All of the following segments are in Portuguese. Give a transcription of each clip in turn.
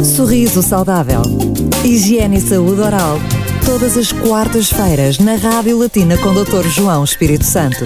Sorriso saudável. Higiene e saúde oral. Todas as quartas-feiras na Rádio Latina com Dr. João Espírito Santo.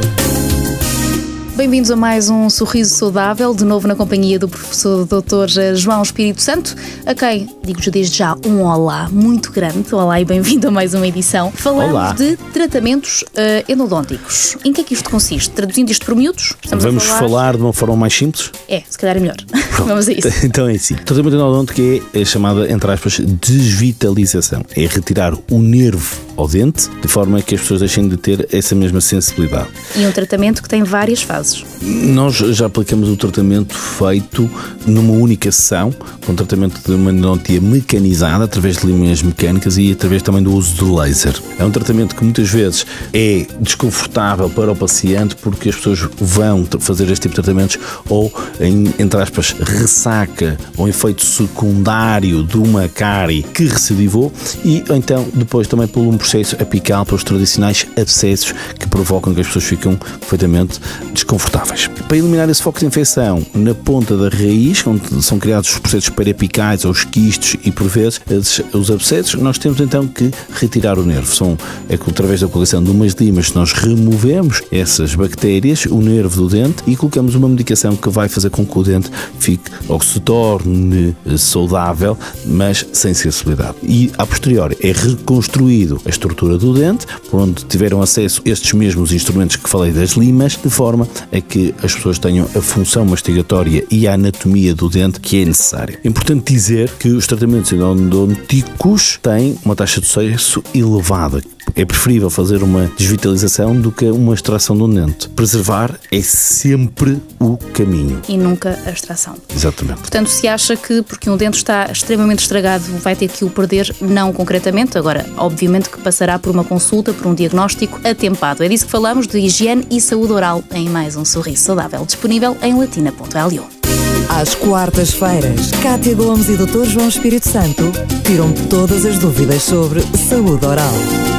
Bem-vindos a mais um Sorriso Saudável, de novo na companhia do professor Dr. João Espírito Santo, a quem digo-vos desde já um olá muito grande. Olá e bem-vindo a mais uma edição. Falamos Olá. de tratamentos uh, endodônticos. Em que é que isto consiste? Traduzindo isto por miúdos? Vamos falar... de uma forma mais simples? É, se calhar é melhor. Vamos a isso. Então é assim. Tratamento endodôntico é a chamada, entre aspas, desvitalização. É retirar o nervo ao dente, de forma que as pessoas deixem de ter essa mesma sensibilidade. E um tratamento que tem várias fases. Nós já aplicamos o tratamento feito numa única sessão, com tratamento de uma endodontia mecanizada, através de linhas mecânicas e através também do uso de laser. É um tratamento que muitas vezes é desconfortável para o paciente porque as pessoas vão fazer este tipo de tratamentos ou, em, entre aspas, ressaca ou efeito secundário de uma cárie que recidivou e então depois também por um processo apical pelos tradicionais abscessos que provocam que as pessoas ficam perfeitamente desconfortáveis. Para eliminar esse foco de infecção na ponta da raiz, onde são criados os processos periapicais ou os quistos e por vezes os abscessos, nós temos então que retirar o nervo. São, é que através da colocação de umas limas nós removemos essas bactérias, o nervo do dente e colocamos uma medicação que vai fazer com que o dente fique ou se torne saudável, mas sem sensibilidade. E a posteriori é reconstruído a estrutura do dente, por onde tiveram acesso estes mesmos instrumentos que falei das limas, de forma a que as pessoas tenham a função mastigatória e a anatomia do dente que é necessária. É importante dizer que os tratamentos endodônticos têm uma taxa de sucesso elevada, é preferível fazer uma desvitalização do que uma extração de um dente. Preservar é sempre o caminho. E nunca a extração. Exatamente. Portanto, se acha que porque um dente está extremamente estragado vai ter que o perder, não concretamente, agora, obviamente que passará por uma consulta, por um diagnóstico atempado. É disso que falamos de higiene e saúde oral em mais um sorriso saudável, disponível em latina.lu. Às quartas-feiras, Cátia Gomes e Dr. João Espírito Santo tiram todas as dúvidas sobre saúde oral.